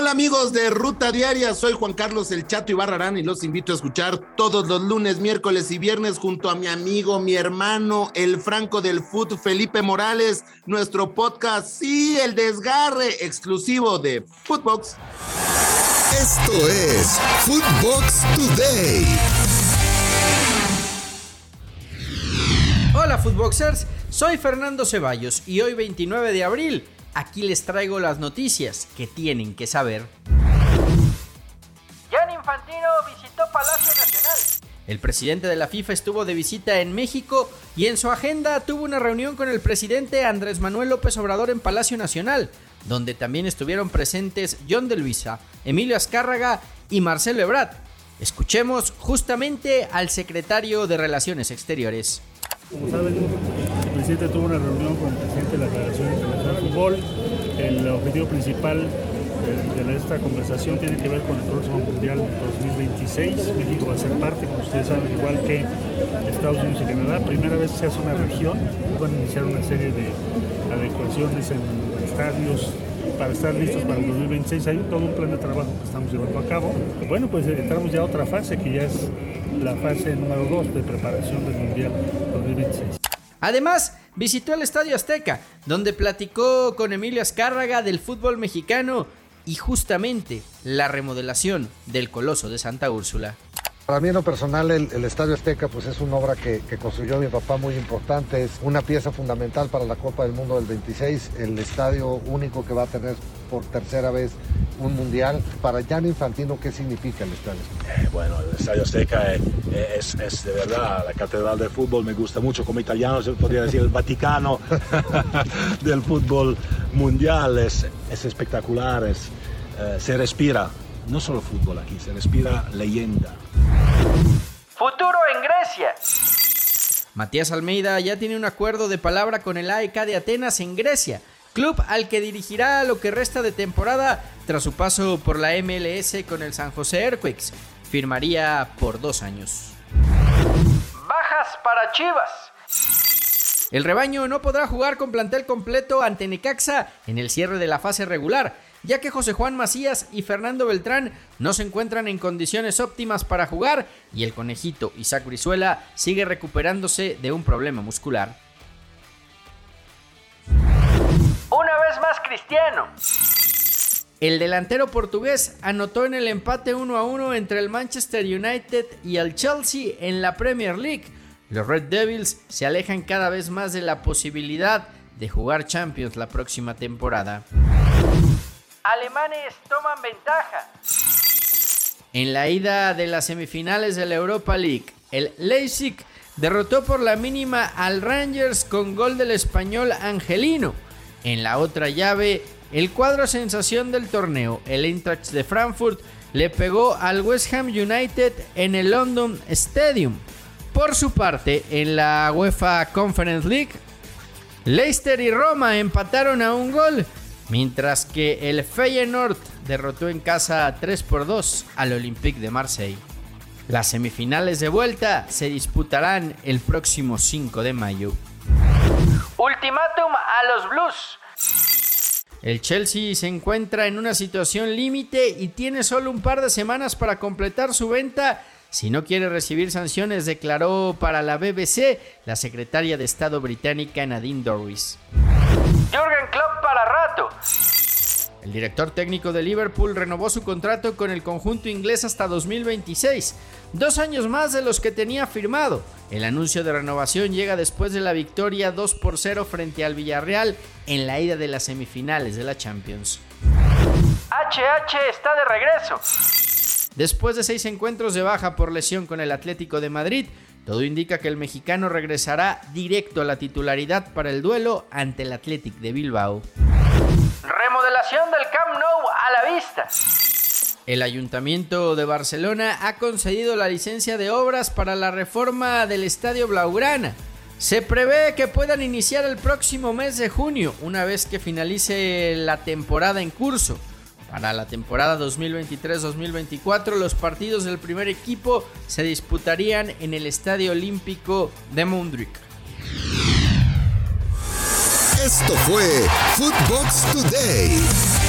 Hola amigos de Ruta Diaria, soy Juan Carlos El Chato Ibarrarán y los invito a escuchar todos los lunes, miércoles y viernes junto a mi amigo, mi hermano, el Franco del Foot, Felipe Morales, nuestro podcast, sí, el desgarre exclusivo de Footbox. Esto es Footbox Today. Hola Footboxers, soy Fernando Ceballos y hoy 29 de abril aquí les traigo las noticias que tienen que saber. Jan Infantino visitó Palacio Nacional. El presidente de la FIFA estuvo de visita en México y en su agenda tuvo una reunión con el presidente Andrés Manuel López Obrador en Palacio Nacional, donde también estuvieron presentes John de Luisa, Emilio Azcárraga y Marcelo Ebrard. Escuchemos justamente al secretario de Relaciones Exteriores. Como saben, el presidente tuvo una reunión con el presidente de la Federación Fútbol. El objetivo principal de, esta conversación tiene que ver con el próximo Mundial 2026. México va a ser parte, como ustedes saben, igual que Estados Unidos y Canadá. Primera vez se hace una región, van a iniciar una serie de adecuaciones en estadios para estar listos para el 2026. Hay todo un plan de trabajo que estamos llevando a cabo. Bueno, pues entramos ya a otra fase que ya es la fase número 2 de preparación del Mundial 2026. Además, visitó el Estadio Azteca, donde platicó con Emilio Azcárraga del fútbol mexicano y justamente la remodelación del Coloso de Santa Úrsula. Para mí en lo personal el, Estadio Azteca pues es una obra que, construyó mi papá muy importante, es una pieza fundamental para la Copa del Mundo del 26, el estadio único que va a tener por tercera vez un mundial. Para Jan Infantino, ¿qué significa el Estadio eh, bueno, el Estadio Azteca eh, es, es, de verdad la catedral del fútbol, me gusta mucho como italiano, se podría decir el Vaticano del fútbol mundial, es, es espectacular, es, eh, se respira no solo fútbol aquí, se respira leyenda. Futuro en Grecia. Matías Almeida ya tiene un acuerdo de palabra con el AEK de Atenas en Grecia, club al que dirigirá lo que resta de temporada tras su paso por la MLS con el San José Earthquakes. Firmaría por dos años. Bajas para Chivas. El rebaño no podrá jugar con plantel completo ante Necaxa en el cierre de la fase regular ya que José Juan Macías y Fernando Beltrán no se encuentran en condiciones óptimas para jugar y el conejito Isaac Brizuela sigue recuperándose de un problema muscular. Una vez más Cristiano. El delantero portugués anotó en el empate 1 a 1 entre el Manchester United y el Chelsea en la Premier League. Los Red Devils se alejan cada vez más de la posibilidad de jugar Champions la próxima temporada alemanes toman ventaja. En la ida de las semifinales de la Europa League, el Leipzig derrotó por la mínima al Rangers con gol del español Angelino. En la otra llave, el cuadro sensación del torneo, el Eintracht de Frankfurt, le pegó al West Ham United en el London Stadium. Por su parte, en la UEFA Conference League, Leicester y Roma empataron a un gol mientras que el Feyenoord derrotó en casa 3 por 2 al Olympique de Marseille. Las semifinales de vuelta se disputarán el próximo 5 de mayo. Ultimátum a los Blues. El Chelsea se encuentra en una situación límite y tiene solo un par de semanas para completar su venta si no quiere recibir sanciones, declaró para la BBC la secretaria de Estado británica Nadine Dorris. Jürgen Klopp para rato. El director técnico de Liverpool renovó su contrato con el conjunto inglés hasta 2026, dos años más de los que tenía firmado. El anuncio de renovación llega después de la victoria 2 por 0 frente al Villarreal en la ida de las semifinales de la Champions. HH está de regreso. Después de seis encuentros de baja por lesión con el Atlético de Madrid, todo indica que el mexicano regresará directo a la titularidad para el duelo ante el Athletic de Bilbao. Remodelación del Camp Nou a la vista. El Ayuntamiento de Barcelona ha concedido la licencia de obras para la reforma del Estadio Blaugrana. Se prevé que puedan iniciar el próximo mes de junio, una vez que finalice la temporada en curso. Para la temporada 2023-2024, los partidos del primer equipo se disputarían en el Estadio Olímpico de Mundrik. Esto fue Footbox Today.